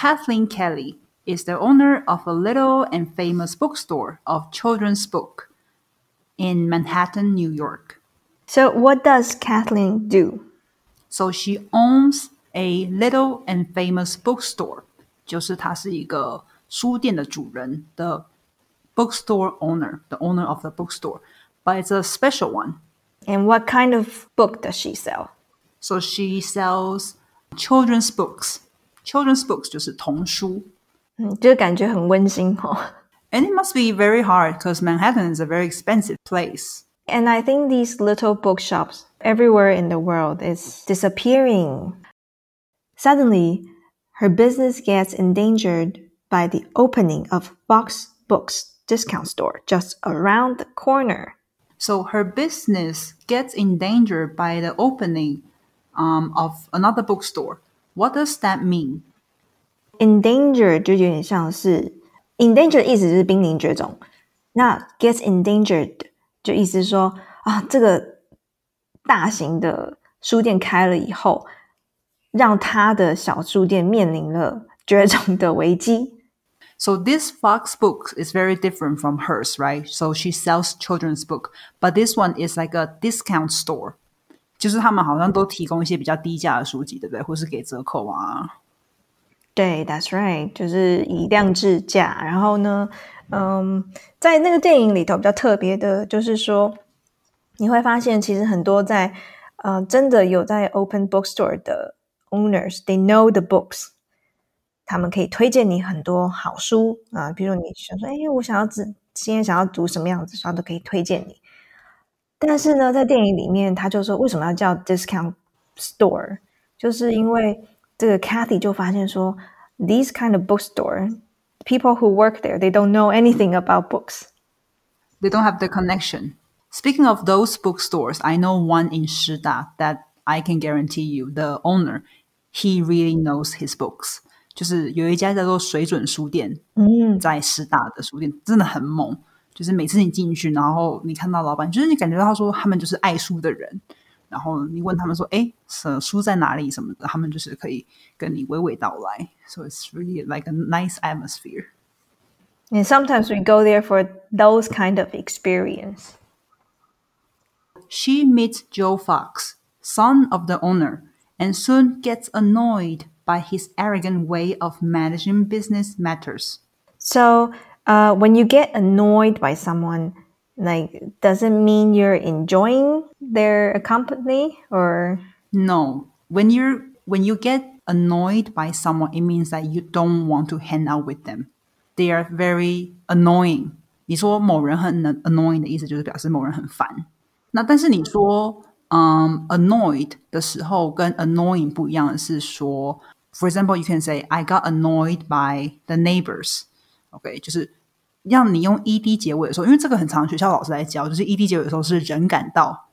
Kathleen Kelly is the owner of a little and famous bookstore of children's book in Manhattan, New York. So, what does Kathleen do? So she owns a little and famous bookstore，就是她是一个书店的主人的 bookstore owner, the owner of the bookstore, but it's a special one. And what kind of book does she sell? So she sells children's books. Children's books 就是童书，嗯，就感觉很温馨哦。And it must be very hard because Manhattan is a very expensive place. And I think these little bookshops everywhere in the world is disappearing. Suddenly, her business gets endangered by the opening of Fox Books discount store just around the corner. So her business gets endangered by the opening um, of another bookstore What does that mean? Endangered 就有点像是 endangered 意思就是濒临绝种，那 gets endangered 就意思是说啊，这个大型的书店开了以后，让他的小书店面临了绝种的危机。So this Fox book is very different from hers, right? So she sells children's book, but this one is like a discount store. 就是他们好像都提供一些比较低价的书籍，对不对？或是给折扣啊？对，That's right，就是以量制价。然后呢，嗯，在那个电影里头比较特别的，就是说你会发现，其实很多在呃真的有在 open bookstore 的 owners，they know the books。他们可以推荐你很多好书啊，比如你想说，哎，我想要自今天想要读什么样子书，都可以推荐你。但是呢，在电影里面，他就说为什么要叫 discount store，就是因为这个 Kathy 就发现说，these kind of bookstore people who work there they don't know anything about books. They don't have the connection. Speaking of those bookstores, I know one in Shida that I can guarantee you the owner he really knows his books. 就是有一家叫做水准书店，嗯，在师大的书店真的很猛。 就是每次你进去，然后你看到老板，就是你感觉到说他们就是爱书的人。然后你问他们说：“哎，书在哪里？什么的？”他们就是可以跟你娓娓道来。So it's really like a nice atmosphere. And sometimes we go there for those kind of experience. She meets Joe Fox, son of the owner, and soon gets annoyed by his arrogant way of managing business matters. So, uh, when you get annoyed by someone, like, does it mean you're enjoying their company or? No. When you're when you get annoyed by someone, it means that you don't want to hang out with them. They are very annoying. 你说某人很 annoying 的意思就是表示某人很烦。那但是你说嗯、um,，annoyed 的时候跟 annoying 不一样的是说，for example, you can say I got annoyed by the neighbors. OK，就是让你用 ed 结尾的时候，因为这个很常学校老师来教，就是 ed 结尾的时候是人感到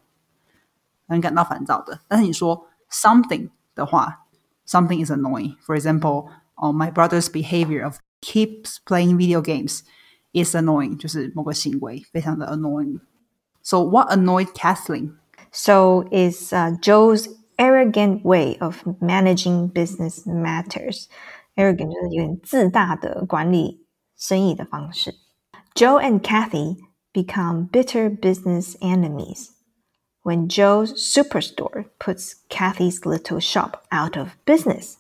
人感到烦躁的。但是你说 something 的话，something is annoying. For example, oh, my brother's behavior of keeps playing video games is annoying，就是某个行为非常的 annoying。So what annoyed Kathleen? So is uh, Joe's arrogant way of managing business matters. Arrogant 就是有点自大的管理 生意的方式。Joe and Kathy become bitter business enemies when Joe's superstore puts Kathy's little shop out of business.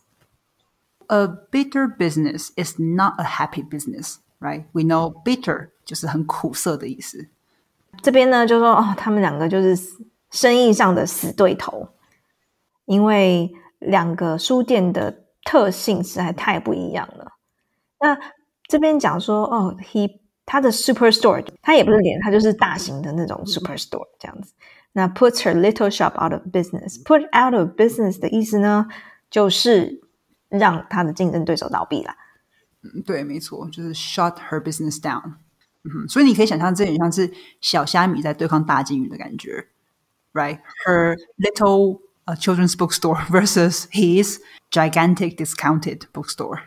A bitter business is not a happy business, right? We know bitter 就是很苦涩的意思。这边呢，就说哦，他们两个就是生意上的死对头，因为两个书店的特性实在太不一样了。那 这边讲说哦，he 他的 superstore，它也不是连，它就是大型的那种 superstore 这样子。那 puts her little shop out of business。put out of business 的意思呢，就是让他的竞争对手倒闭啦。嗯，对，没错，就是 shut her business down。嗯，所以你可以想象，这有点像是小虾米在对抗大金鱼的感觉，right? Her little uh, children's bookstore versus his gigantic discounted bookstore。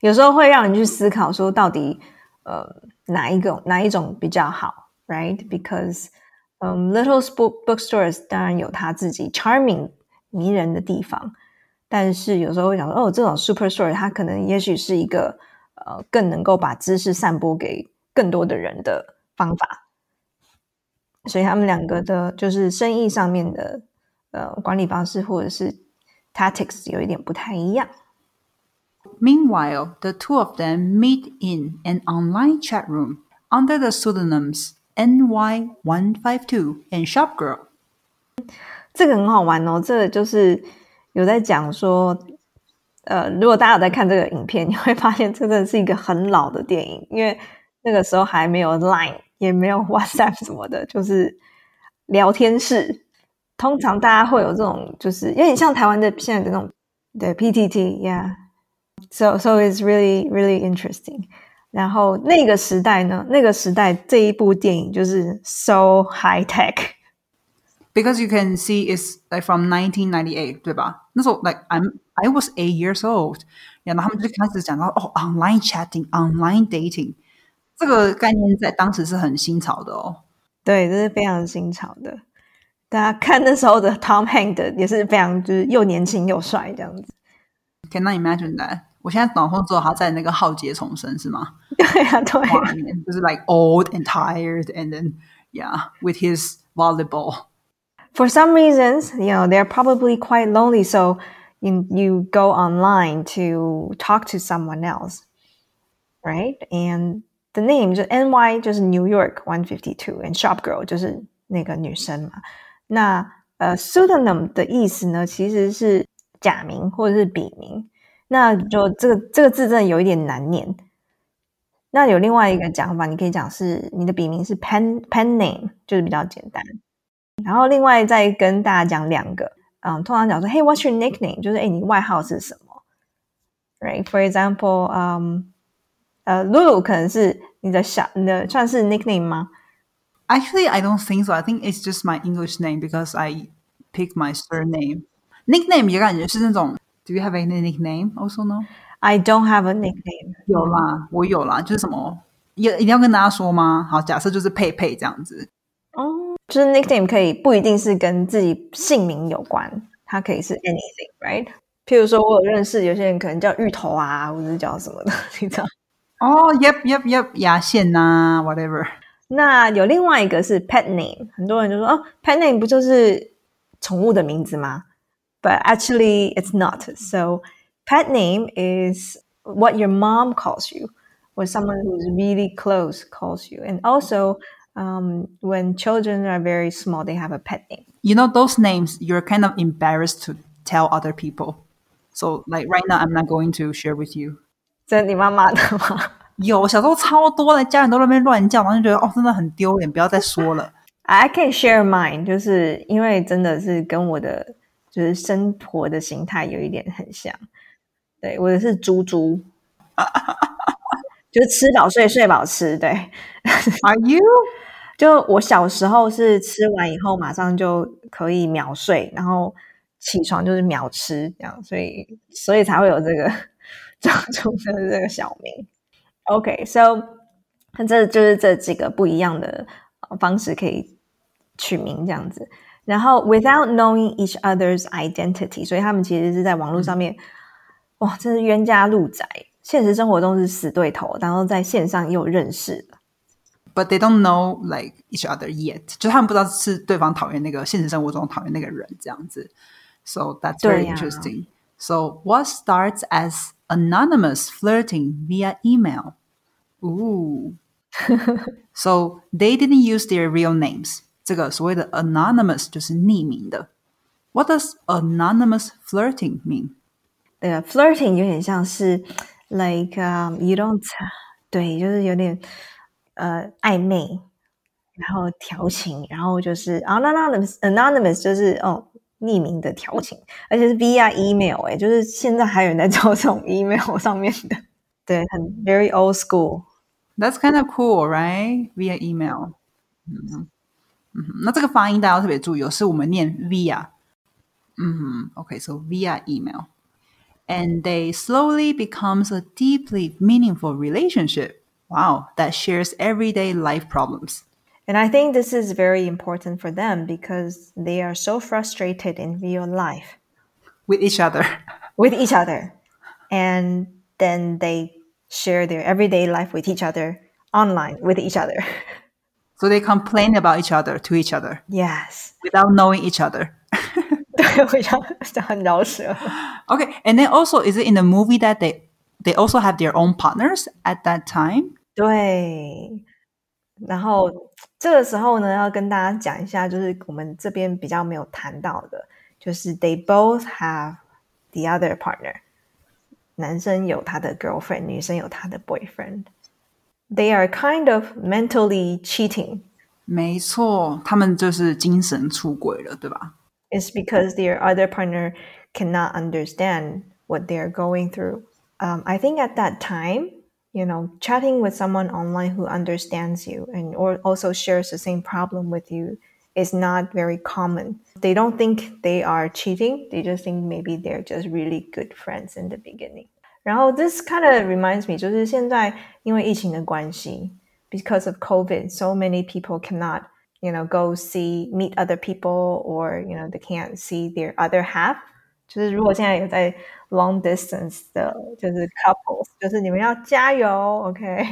有时候会让你去思考说，到底呃哪一个哪一种比较好，right？Because 嗯、，little book bookstores 当然有它自己 charming 迷人的地方，但是有时候会想说，哦，这种 superstore 它可能也许是一个呃更能够把知识散播给更多的人的方法。所以他们两个的就是生意上面的呃管理方式或者是 tactics 有一点不太一样。Meanwhile, the two of them meet in an online chat room under the pseudonyms NY152 and Shopgirl. 这个很好玩哦，这个就是有在讲说，呃，如果大家有在看这个影片，你会发现这真的是一个很老的电影，因为那个时候还没有 Line，也没有 WhatsApp 什么的，就是聊天室。通常大家会有这种，就是有点像台湾的现在的那种对 PTT，yeah。 So so it's really really interesting. 然后那个时代呢，那个时代这一部电影就是 so high tech。 Because you can see it's like from 1998, 对吧？那时候 like I'm I was eight years old，然后他们就开始讲到哦，online chatting, online dating，这个概念在当时是很新潮的哦。对，这是非常新潮的。大家看那时候的 Tom Hanks 也是非常就是又年轻又帅这样子。 Cannot imagine that。 我现在脑中只有他在那个浩劫重生是吗？对啊，对。画面就是 like old and tired, and then yeah, with his volleyball. For some reasons, you know, they're probably quite lonely, so you you go online to talk to someone else, right? And the name 就 NY 就是 New York One Fifty Two and Shop Girl 就是那个女生嘛。那呃 pseudonym 的意思呢，其实是假名或者是笔名。 那就这个这个字真的有一点难念。那有另外一个讲法，你可以讲是你的笔名是 pen pen name，就是比较简单。然后另外再跟大家讲两个，嗯，通常讲说，Hey, what's your nickname？就是哎，你外号是什么？Right? For example, 嗯，呃，Lulu 可能是你的小，你的算是 nickname 吗？Actually, I don't think so. I think it's just my English name because I pick my surname. Nickname 也感觉是那种 Do you have any nickname? Also no. I don't have a nickname。有啦，我有啦，就是什么也一定要跟大家说吗？好，假设就是佩佩这样子。哦，就是 nickname 可以不一定是跟自己姓名有关，它可以是 anything，right？譬如说，我有认识有些人可能叫芋头啊，或者是叫什么的，你知道？哦，Yep Yep Yep，牙线呐、whatever。那有另外一个是 pet name，很多人就说哦，pet name 不就是宠物的名字吗 ？But actually, it's not. So, pet name is what your mom calls you, or someone who's really close calls you. And also, um, when children are very small, they have a pet name. You know those names you're kind of embarrassed to tell other people. So like right now, I'm not going to share with you. 这是你妈妈的吗有小时候超多的，家人都在那边乱叫，然后就觉得哦，真的很丢脸，不要再说了。 ？I can share mine，就是因为真的是跟我的 就是生活的形态有一点很像。对，我的是猪猪，就是吃饱睡，睡饱吃。对，Are you？就我小时候是吃完以后马上就可以秒睡，然后起床就是秒吃，这样，所以所以才会有这个猪猪的这个小名。OK，so、那这就是这几个不一样的呃方式可以取名这样子。然后 without knowing each other's identity，所以他们其实是在网络上面，哇，真是冤家路窄。现实生活中是死对头，然后在线上又认识了。 But they don't know like each other yet，就他们不知道是对方讨厌那个现实生活中讨厌那个人这样子。So that's very 对呀 interesting. So what starts as anonymous flirting via email? Ooh. so they didn't use their real names. 这个所谓的 anonymous 就是匿名的。What does anonymous flirting mean? 对啊，flirting 有点像是 like、um, you don't 对，就是有点呃暧昧，然后调情，然后就是 anonymous anonymous 就是哦匿名的调情，而且是 via email 哎，就是现在还有人在做这种 email 上面的，对，很 very old school。That's kind of cool, right? Via email. 嗯嗯哼，那这个发音大家要特别注意哦，是我们念 via。嗯哼，OK, so via email. And they slowly becomes a deeply meaningful relationship. Wow, that shares everyday life problems. And I think this is very important for them because they are so frustrated in real life. with each other. with each other, and then they share their everyday life with each other online with each other. So they complain about each other to each other Yes. without knowing each other. 对，我想想很饶舌。 Okay, and then also, is it in the movie that they they also have their own partners at that time? 对，然后这个时候呢，要跟大家讲一下，就是我们这边比较没有谈到的，就是 they both have the other partner，男生有他的 girlfriend，女生有她的 boyfriend。 They are kind of mentally cheating. 没错，他们就是精神出轨了，对吧？ It's because their other partner cannot understand what they're going through. Um, I think at that time, you know, chatting with someone online who understands you and or also shares the same problem with you is not very common. They don't think they are cheating. They just think maybe they're just really good friends in the beginning. 然后 this kind of reminds me，就是现在因为疫情的关系，because of COVID, so many people cannot, you know, go see meet other people or you know they can't see their other half. 就是如果现在有在 long distance 的，就是 couples，就是你们要加油，OK？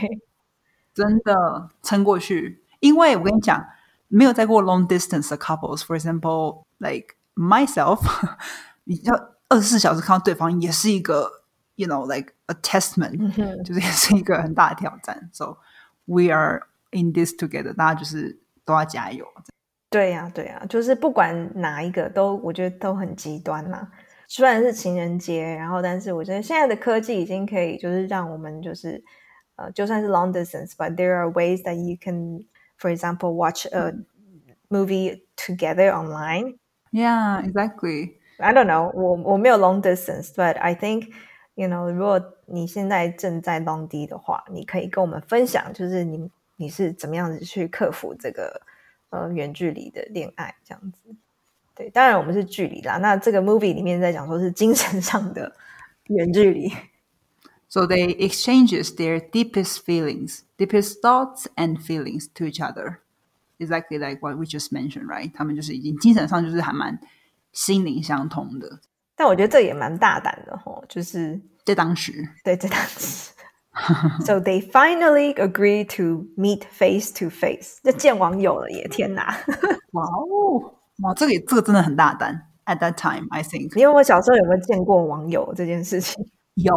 真的撑过去。因为我跟你讲，没有在过 long distance 的 couples，for example like myself，你要二十四小时看到对方，也是一个 you know like a testament，、就是也是一个很大的挑战。So we are in this together，大家就是都要加油。对呀、对呀、就是不管哪一个都，我觉得都很极端啦。虽然是情人节，然后但是我觉得现在的科技已经可以，就是让我们就是呃，就算是 long distance，but there are ways that you can, for example, watch a movie together online. Yeah, exactly. I don't know，我我没有 long distance，but I think you know，如果你现在正在 long D 的话，你可以跟我们分享，就是你你是怎么样子去克服这个呃远距离的恋爱这样子。对，当然我们是距离啦。那这个 movie 里面在讲说是精神上的远距离。 So they exchanges their deepest feelings, deepest thoughts and feelings to each other. Exactly like what we just mentioned, right? 他们就是已经精神上就是还蛮心灵相通的， 但我觉得这也蛮大胆的吼，就是在当时。对这当时。so they finally agree to meet face to face，就见网友了耶！天哪！哇哦，哇，这个也这个真的很大胆。At that time, I think 因为我小时候有没有见过网友这件事情？有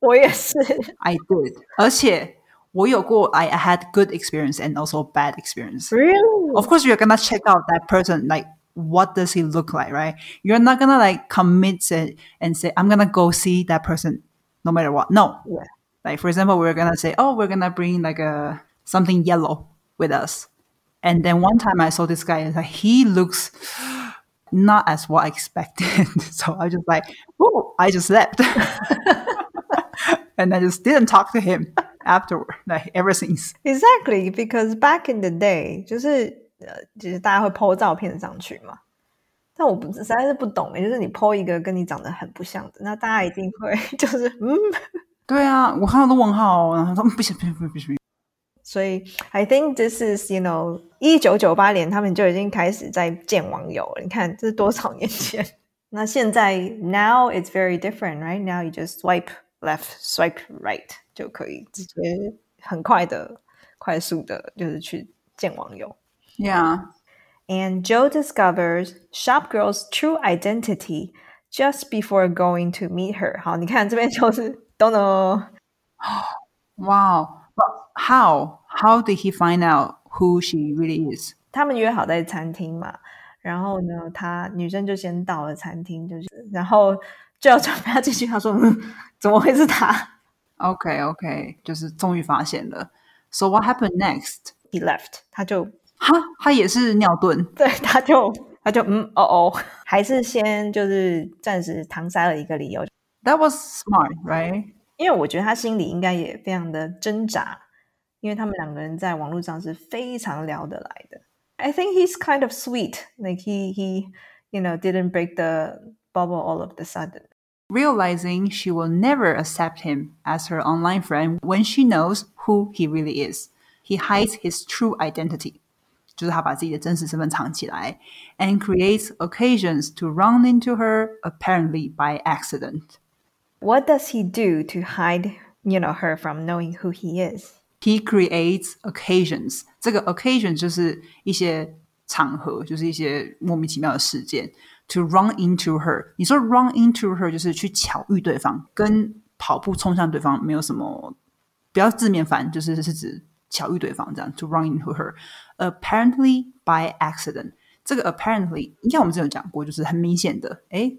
我也是。 I did，而且我有过 I I had good experience and also bad experience. Really? Of course, you're gonna check out that person. Like, what does he look like, right? You're not gonna like commit it and say, I'm gonna go see that person no matter what. No. Yeah. Like, for example, we're gonna say, oh, we're gonna bring like a something yellow with us. And then one time I saw this guy, and like he looks not as what I expected. so I just like, oh, I just left. and I just didn't talk to him afterward, like ever since. Exactly, because back in the day, 就是呃，其实大家会 po 照片上去嘛。但我不实在是不懂也，就是你 po 一个跟你长得很不像的，那大家一定会 就是嗯，对啊，我看到都问号哦，然后说嗯不行不行不行不行，所以 I think this is you know，一九九八年他们就已经开始在见网友了。你看这是多少年前？那现在 now it's very different, right? Now you just swipe left, swipe right 就可以直接很快的、快速的，就是去见网友。Yeah. And Joe discovers Shop Girl's true identity just before going to meet her. 好，你看这边就是don't know。 Wow. But how? How did he find out who she really is? 他们约好在餐厅嘛，然后呢，他女生就先到了餐厅，就是然后就要准备要进去，他说：“嗯，怎么会是他 Okay, okay. 就是终于发现了。So what happened next? ？”He left，他就 哈，他也是尿遁。对，他就他就嗯哦哦，还是先就是暂时搪塞了一个理由， That was smart, right? 因为我觉得他心里应该也非常的挣扎，因为他们两个人在网络上是非常聊得来的。I think he's kind of sweet, like he he you know didn't break the bubble all of the sudden. Realizing she will never accept him as her online friend when she knows who he really is. He hides his true identity. 就是他把自己的真实身份藏起来，and creates occasions to run into her apparently by accident. What does he do to hide, you know, her from knowing who he is? He creates occasions. 这个 occasion 就是一些场合，就是一些莫名其妙的事件。To run into her，你说 run into her 就是去巧遇对方，跟跑步冲向对方没有什么，不要字面翻，就是是指巧遇对方这样。To run into her, apparently by accident。这个 apparently 应该我们之前有讲过，就是很明显的，哎，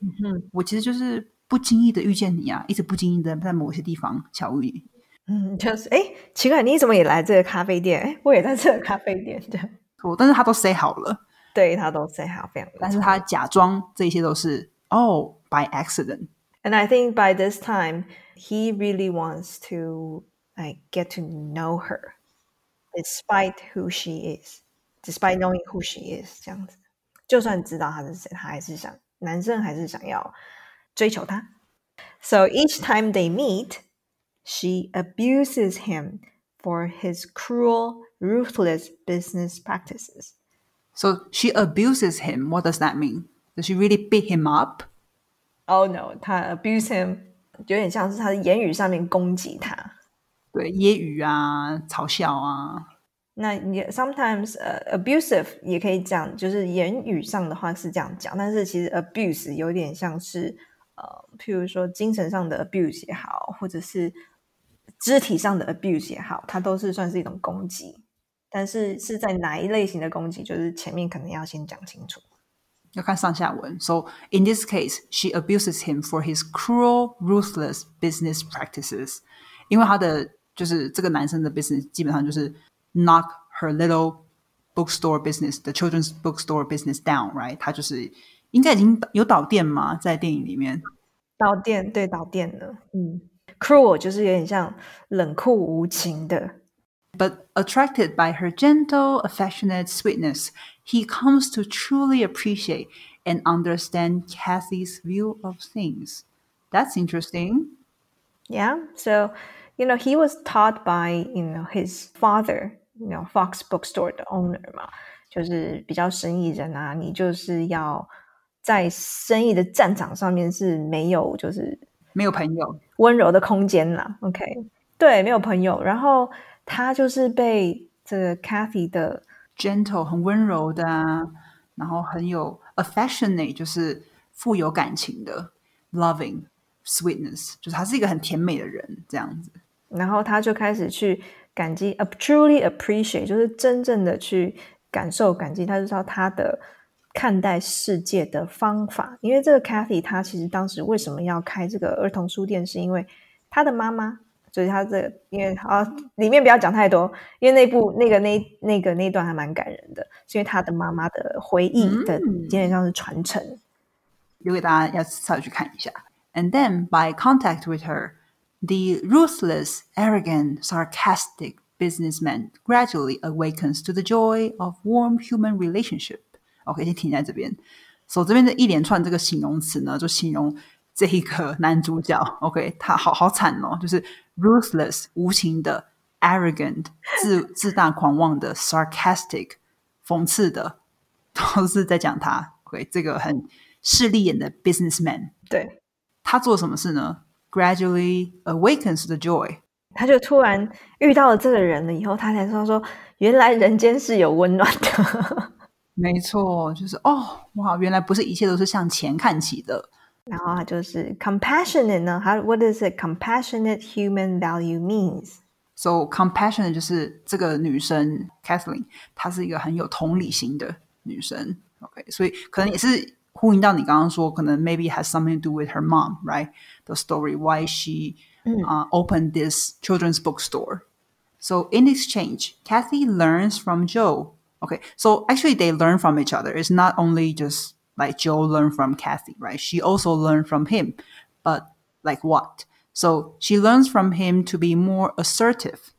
我其实就是不经意的遇见你啊，一直不经意的在某些地方巧遇。嗯，就是哎，奇怪，你怎么也来这个咖啡店？哎，我也在这个咖啡店，对。我，但是他都 say 好了，对他都 say 好，非常。但是他假装这些都是哦，by accident。And I think by this time he really wants to like get to know her, despite who she is, despite knowing who she is，这样子，就算知道他是谁，他还是想男生还是想要追求她。So each time they meet, she abuses him for his cruel, ruthless business practices. So she abuses him. What does that mean? Does she really beat him up? Oh no，她 abuse him 有点像是他的言语上面攻击他， 对，揶揄啊，嘲笑啊。那也 sometimes 呃、uh, abusive 也可以讲，就是言语上的话是这样讲，但是其实 abuse 有点像是呃，譬如说精神上的 abuse 也好，或者是肢体上的 abuse 也好，它都是算是一种攻击。但是是在哪一类型的攻击，就是前面可能要先讲清楚。要看上下文。So in this case, she abuses him for his cruel, ruthless business practices. 因为他的就是这个男生的 business 基本上就是 knock her little bookstore business, the children's bookstore business down, right？他就是应该已经有导电嘛，在电影里面。导电对导电了，嗯，cruel 就是有点像冷酷无情的。But attracted by her gentle, affectionate sweetness, he comes to truly appreciate and understand Kathy's view of things. That's interesting. Yeah. So, you know, he was taught by, you know, his father, you know, Fox Bookstore 的 owner 嘛，就是比较生意人啊，你就是要在生意的战场上面是没有就是没有朋友温柔的空间啦。OK，对，没有朋友。然后他就是被这个 Kathy 的 gentle 很温柔的啊，然后很有 affectionate 就是富有感情的 loving sweetness 就是他是一个很甜美的人这样子。 然后他就开始去感激，a truly appreciate 就是真正的去感受感激，他就知道他的看待世界的方法。因为这个 Kathy 他其实当时为什么要开这个儿童书店，是因为他的妈妈。所以他这个，因为啊，里面不要讲太多，因为那部那个那那个那段还蛮感人的，是因为他的妈妈的回忆的，基本上是传承，留给大家要稍微去看一下。And then by contact with her, the ruthless, arrogant, sarcastic businessman gradually awakens to the joy of warm human relationship. OK，先停在这边。所、so, 这边的一连串这个形容词呢，就形容这一个男主角，OK，他好好惨哦，就是 ruthless 无情的，arrogant 自自大狂妄的，sarcastic 讽刺的，都是在讲他。OK，这个很势利眼的 businessman，对他做什么事呢 ？Gradually awakens the joy，他就突然遇到了这个人了以后，他才说说，原来人间是有温暖的。没错，就是哦，哇，原来不是一切都是向钱看齐的。然后它就是 compassionate 呢，how what does a compassionate human value means? So compassionate 就是这个女生 Kathleen，她是一个很有同理心的女生。OK，所以可能也是 呼应到你刚刚说，可能 maybe has something to do with her mom, right? The story why she uh, opened this children's bookstore. So in exchange, Kathy learns from Joe. Okay, so actually they learn from each other. It's not only just like Joe learned from Kathy, right? She also learned from him, but like what? So she learns from him to be more assertive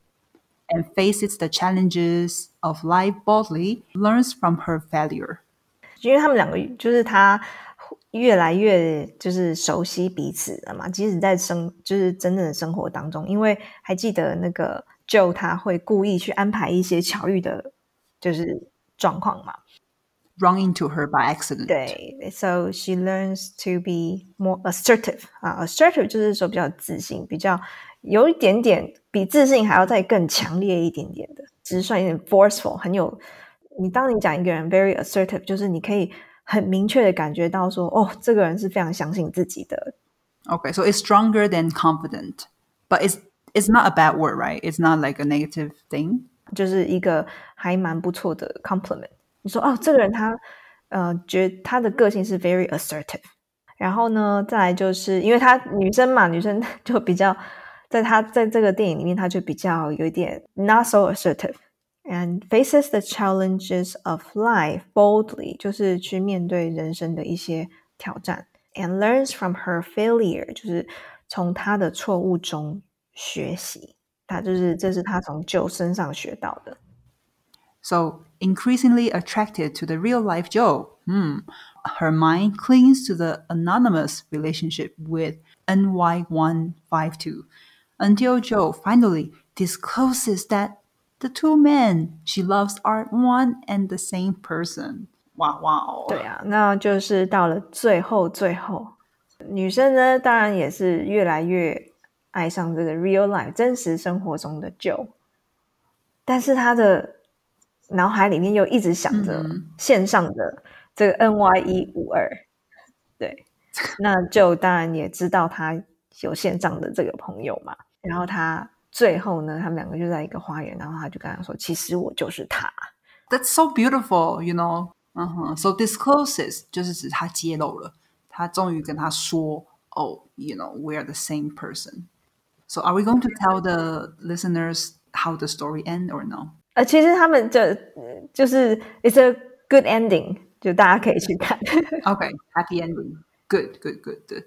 and faces the challenges of life boldly, learns from her failure. 因为他们两个就是他越来越就是熟悉彼此了嘛，即使在生就是真正的生活当中，因为还记得那个 Joe 他会故意去安排一些巧遇的，就是状况嘛。run into her by accident. 对，so she learns to be more assertive 啊，assertive 就是说比较自信，比较有一点点比自信还要再更强烈一点点的，直率一点，forceful，很有。你当你讲一个人 very assertive，就是你可以很明确的感觉到说，哦，这个人是非常相信自己的。Okay, so it's stronger than confident, but it's it's not a bad word, right? It's not like a negative thing. 就是一个还蛮不错的 compliment。你说哦，这个人他呃，觉他的个性是 very assertive。然后呢，再来就是因为他女生嘛，女生就比较在她在这个电影里面，她就比较有一点 not so assertive and faces the challenges of life boldly，就是去面对人生的一些挑战，and learns from her failure，就是从她的错误中学习。她就是这是她从 Joe 身上学到的。So increasingly attracted to the real life Joe, hmm, her mind clings to the anonymous relationship with NY152 until Joe finally discloses that the two men she loves are one and the same person. Wow, wow. 对啊，那就是到了最后，最后，女生呢，当然也是越来越爱上这个 real life 真实生活中的 Joe，但是她的脑海里面又一直想着线上的这个 NY 一五二，对，那 Joe 当然也知道他有线上的这个朋友嘛，然后他最后呢，他们两个就在一个花园，然后他就跟他说，其实我就是他。 That's so beautiful, you know. Uh-huh. So discloses 就是指他揭露了，他终于跟他说，Oh, you know, we're the same person. So are we going to tell the listeners how the story end or no? 呃，其实他们就就是 it's a good ending，就大家可以去看。 Okay, happy ending. Good, good, good, good.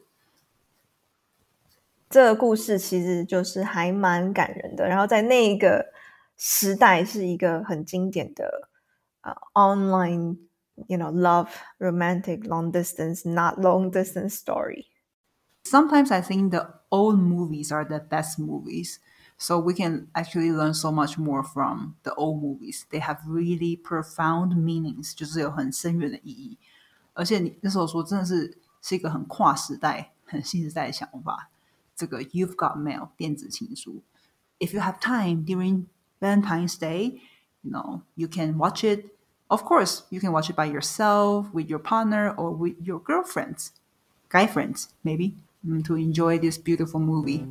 这个故事其实就是还蛮感人的，然后在那一个时代是一个很经典的呃 online you know love romantic long distance not long distance story。Sometimes I think the old movies are the best movies. So we can actually learn so much more from the old movies. They have really profound meanings，就是有很深远的意义。而且你那时候说真的是是一个很跨时代、很新时代的想法。这个 You've Got Mail 电子情书，If you have time during Valentine's Day, you know you can watch it. Of course, you can watch it by yourself, with your partner, or with your girlfriends, guy friends, maybe, mm, to enjoy this beautiful movie.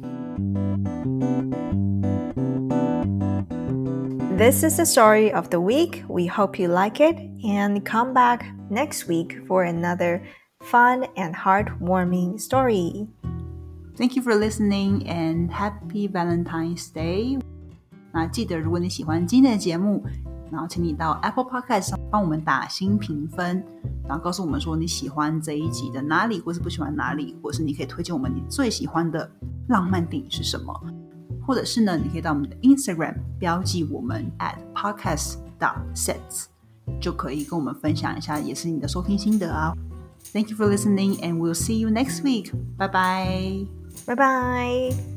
This is the story of the week. We hope you like it and come back next week for another fun and heartwarming story. Thank you for listening and happy Valentine's Day. 那记得，如果你喜欢今天的节目，然后请你到 Apple Podcast 上帮我们打新评分，然后告诉我们说你喜欢这一集的哪里，或是不喜欢哪里，或是你可以推荐我们你最喜欢的浪漫电影是什么，或者是呢，你可以到我们的 Instagram 标记我们 at podcast dot sets，就可以跟我们分享一下，也是你的收听心得啊。Thank you for listening, and we'll see you next week. Bye bye. 拜拜。